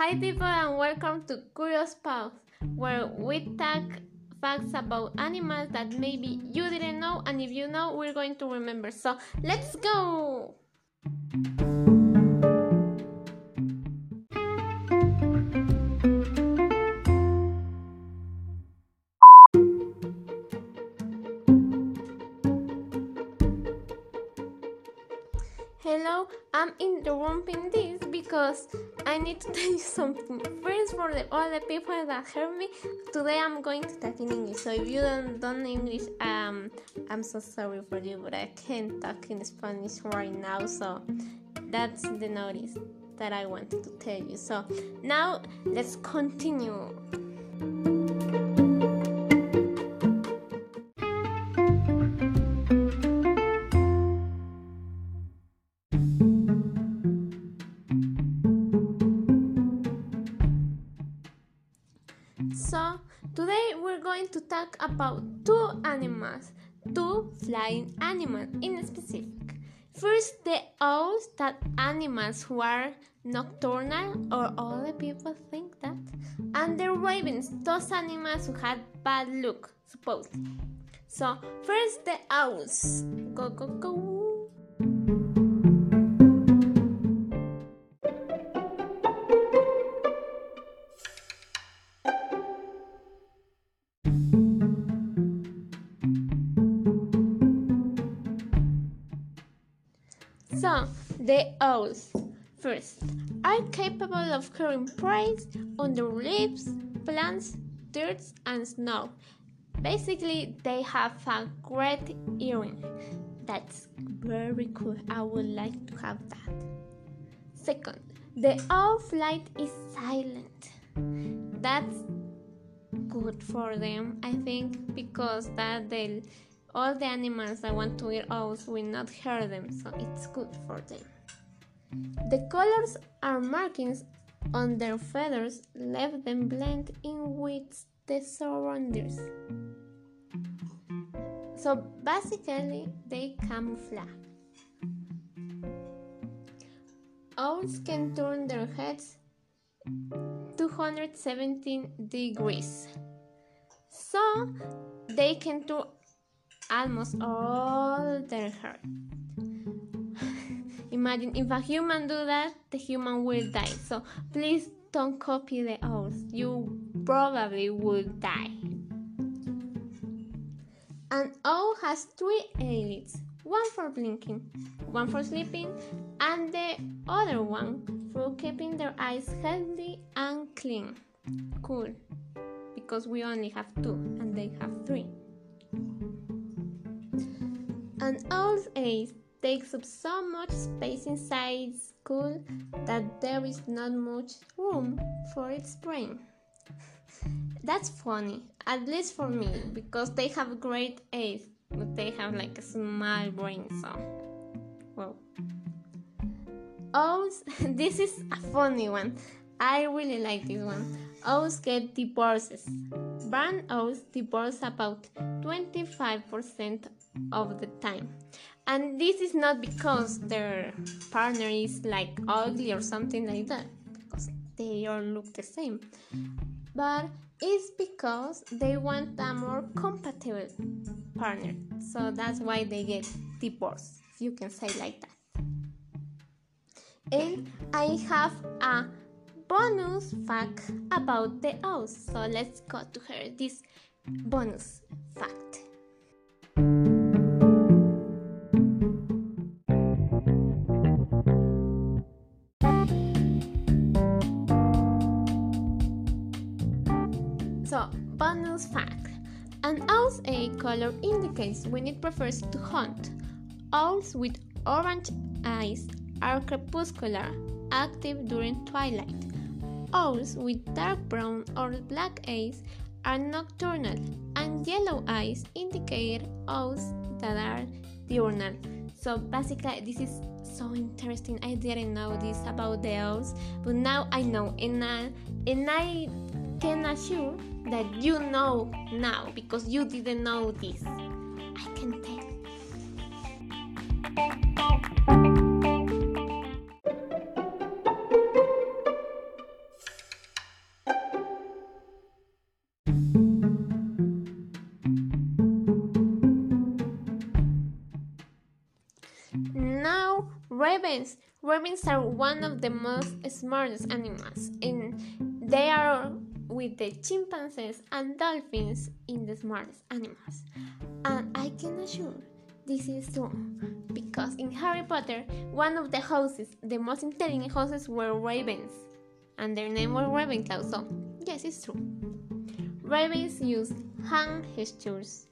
Hi, people, and welcome to Curious Paws, where we talk facts about animals that maybe you didn't know, and if you know, we're going to remember. So, let's go! Hello, I'm interrupting this because I need to tell you something. First, for the, all the people that heard me, today I'm going to talk in English. So if you don't don't English, um, I'm so sorry for you, but I can't talk in Spanish right now. So that's the notice that I wanted to tell you. So now let's continue. Talk about two animals, two flying animals in specific. First, the owls, that animals who are nocturnal, or all the people think that, and the ravens, those animals who had bad luck, supposedly. So, first, the owls. Go, go, go. Owls, first, are capable of carrying prey on their leaves, plants, dirt, and snow. Basically, they have a great hearing. That's very cool. I would like to have that. Second, the owl flight is silent. That's good for them, I think, because that they all the animals that want to eat owls will not hurt them, so it's good for them. The colors or markings on their feathers let them blend in with the surroundings. So basically, they camouflage. Owls can turn their heads 217 degrees. So they can turn almost all their hair. Imagine if a human do that, the human will die. So please don't copy the owls. You probably would die. An owl has three eyelids, one for blinking, one for sleeping, and the other one for keeping their eyes healthy and clean. Cool, because we only have two and they have three. An owl's eyes takes up so much space inside school that there is not much room for its brain. That's funny, at least for me, because they have great eyes, but they have like a small brain, so well. Owls, this is a funny one. I really like this one. Owls get divorces. Barn owls divorce about 25% of the time. And this is not because their partner is like ugly or something like that, because they all look the same. But it's because they want a more compatible partner. So that's why they get divorced, if you can say like that. And I have a bonus fact about the owls. So let's go to her this bonus fact. So, bonus fact an owl's eye color indicates when it prefers to hunt. Owls with orange eyes are crepuscular, active during twilight. Owls with dark brown or black eyes are nocturnal, and yellow eyes indicate owls that are diurnal. So basically, this is so interesting. I didn't know this about the owls, but now I know, and I, and I can assure that you know now because you didn't know this. I can tell. Now, ravens. Ravens are one of the most smartest animals and they are with the chimpanzees and dolphins in the smartest animals. And I can assure this is true because in Harry Potter, one of the houses, the most intelligent houses, were ravens, and their name was Ravenclaw. So yes, it's true. Ravens use hand gestures.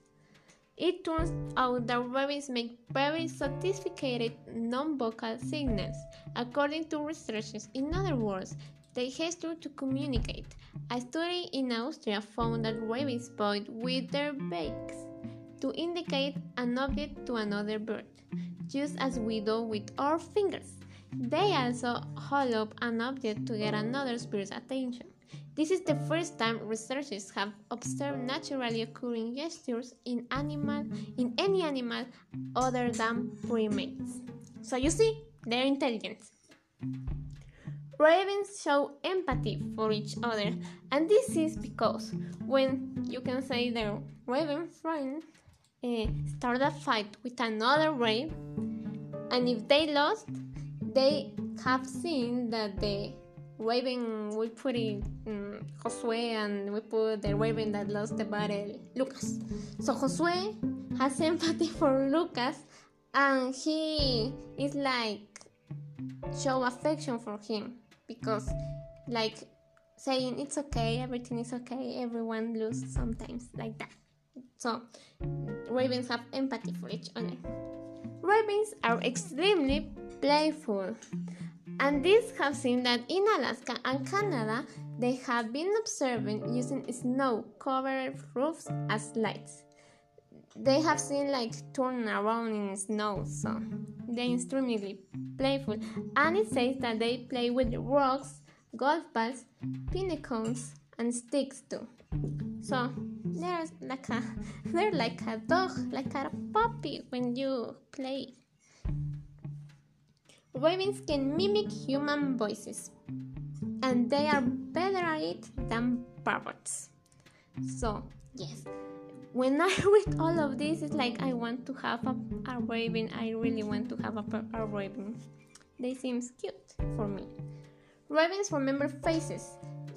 It turns out that ravens make very sophisticated non-vocal signals, according to researchers. In other words, they gesture to communicate. A study in Austria found that ravens point with their beaks to indicate an object to another bird, just as we do with our fingers. They also hold up an object to get another bird's attention. This is the first time researchers have observed naturally occurring gestures in animal in any animal other than primates. So you see, they're intelligent. Ravens show empathy for each other, and this is because when you can say their raven friend uh, start a fight with another raven, and if they lost, they have seen that the raven we put it um, Josue and we put the raven that lost the battle Lucas. So Josue has empathy for Lucas, and he is like show affection for him because like saying it's okay everything is okay everyone loses sometimes like that. So ravens have empathy for each other. Ravens are extremely playful and these have seen that in alaska and canada they have been observing using snow covered roofs as lights. They have seen like turn around in snow so they're extremely playful. And it says that they play with rocks golf balls pine cones and sticks too. So they're like a they're like a dog like a puppy when you play. Ravens can mimic human voices and they are better at it than parrots so yes when I read all of this, it's like I want to have a, a raven. I really want to have a, a raven. They seem cute for me. Ravens remember faces.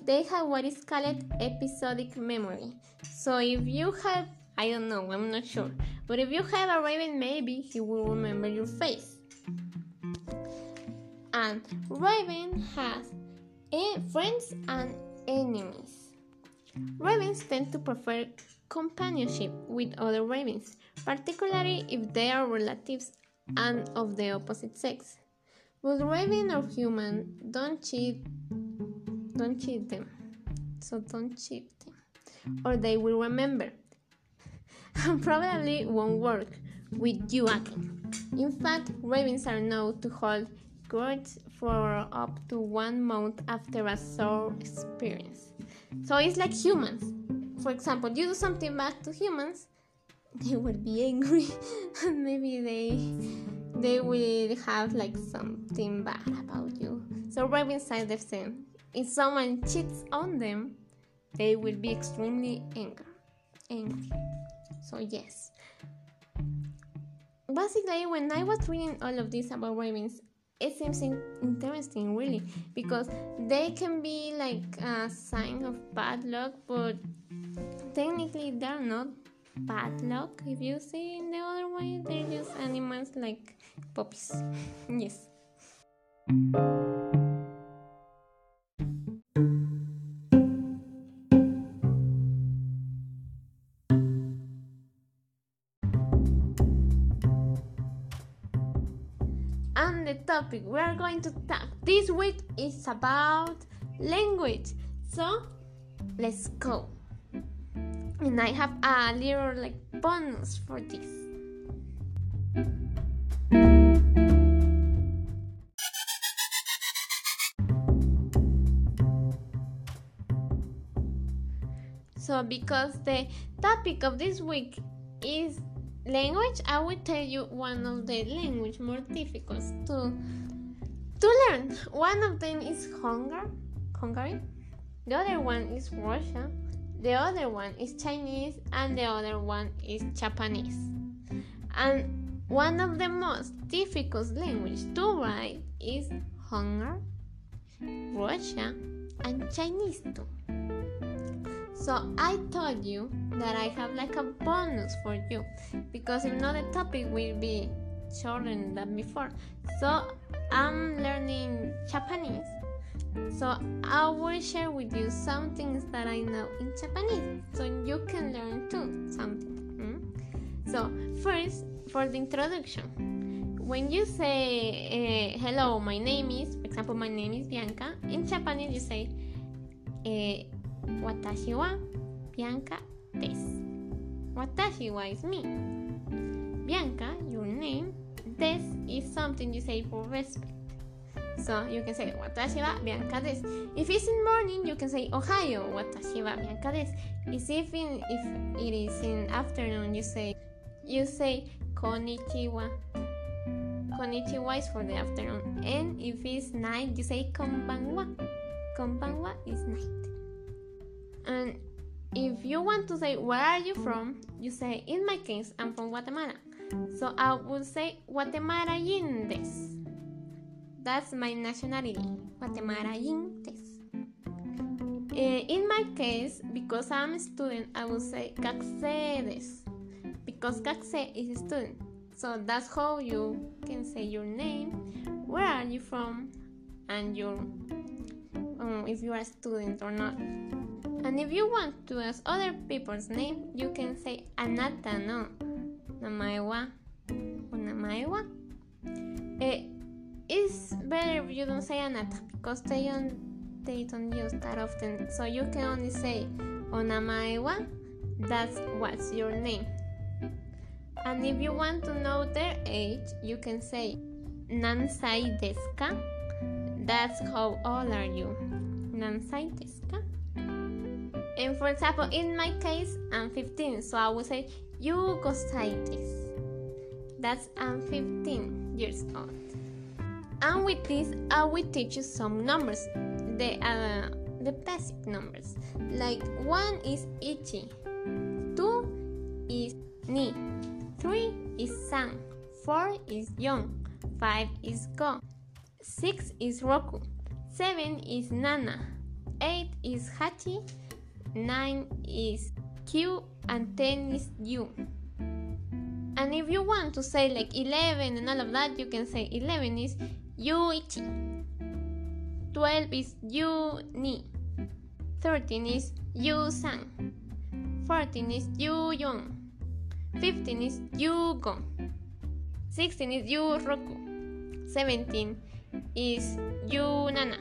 They have what is called episodic memory. So if you have, I don't know, I'm not sure, but if you have a raven, maybe he will remember your face. And raven has friends and enemies. Ravens tend to prefer companionship with other ravens, particularly if they are relatives and of the opposite sex. But raven or human, don't cheat, don't cheat them. So don't cheat them, or they will remember. and probably won't work with you again. In fact, ravens are known to hold grudges for up to one month after a sore experience. So it's like humans for example, you do something bad to humans, they will be angry and maybe they they will have like something bad about you. So right inside the same. If someone cheats on them, they will be extremely angry. Angry. So yes. Basically, when I was reading all of this about ravens, it seems interesting really because they can be like a sign of bad luck, but technically they're not bad luck. If you see in the other way they're just animals like puppies. Yes topic. We are going to talk this week is about language. So let's go. And I have a little like bonus for this. So, because the topic of this week is language, I will tell you one of the language more difficult to to learn. One of them is Hungary, Hungary. The other one is Russia the other one is Chinese, and the other one is Japanese. And one of the most difficult language to write is Hangul, Russia, and Chinese too. So I told you that I have like a bonus for you because if not the topic will be shorter than before. So I'm learning Japanese. So I will share with you some things that I know in Japanese so you can learn too something. Hmm? So first for the introduction. When you say uh, hello, my name is, for example, my name is Bianca, in Japanese you say uh, Watashi wa Bianca desu. Watashi wa is me. Bianca, your name. Des is something you say for respect. So you can say Watashi wa Bianca desu. If it's in morning, you can say Ohayo Watashi wa Bianca desu. If, if it is in afternoon, you say you say Konnichiwa. Konnichiwa is for the afternoon. And if it's night, you say Konbanwa. Konbanwa is night. And if you want to say where are you from, you say in my case I'm from Guatemala. So I would say Guatemalayenses. That's my nationality, Guatemalayenses. Uh, in my case, because I'm a student, I would say Caxedes because Caxe is a student. So that's how you can say your name, where are you from, and your um, if you are a student or not. And if you want to ask other people's name, you can say anata no, namae wa, namae wa. Eh, it's better if you don't say anata because they don't they don't use that often. So you can only say onamae wa. That's what's your name. And if you want to know their age, you can say Nansai desu ka? That's how old are you? Nansai desu ka? And for example, in my case, I'm 15, so I will say Yugosai desu. That's I'm 15 years old. And with this, I will teach you some numbers. The uh, the basic numbers. Like one is ichi, two is ni, 3 is San, 4 is Yon, 5 is Go, 6 is Roku, 7 is Nana, 8 is Hachi, 9 is Kyu, and 10 is U. And if you want to say like 11 and all of that, you can say 11 is Yuichi, 12 is Yu-ni, 13 is Yu-san, 14 is Yu-yon, 15 is Yugo. 16 is Yuroku. 17 is Yunana.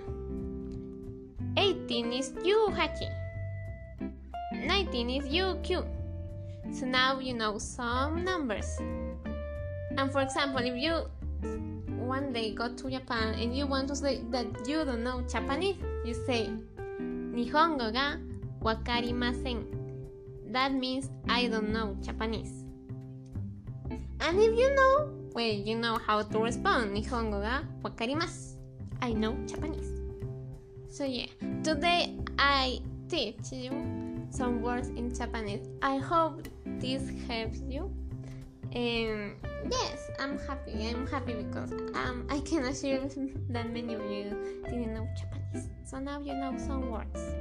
18 is Yuhachi. 19 is UQ. So now you know some numbers. And for example, if you one day go to Japan and you want to say that you don't know Japanese, you say Nihongo ga wakarimasen. That means I don't know Japanese. And if you know, well, you know how to respond. Nihongo ga wakarimasu. I know Japanese. So yeah, today I teach you some words in Japanese. I hope this helps you. And yes, I'm happy. I'm happy because um, I can assure that many of you didn't know Japanese. So now you know some words.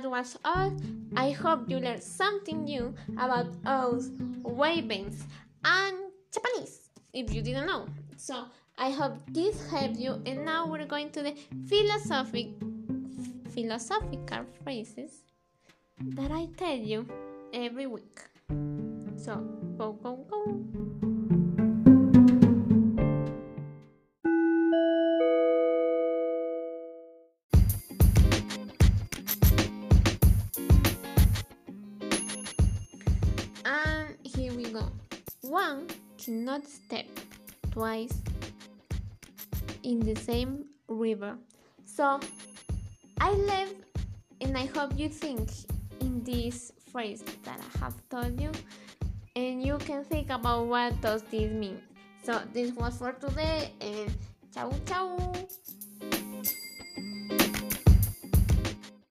That was all. I hope you learned something new about us, wavelengths, and Japanese, if you didn't know. So, I hope this helped you. And now we're going to the philosophic, philosophical phrases that I tell you every week. So, go, go, go. One cannot step twice in the same river. So I live and I hope you think in this phrase that I have told you and you can think about what does this mean. So this was for today and ciao ciao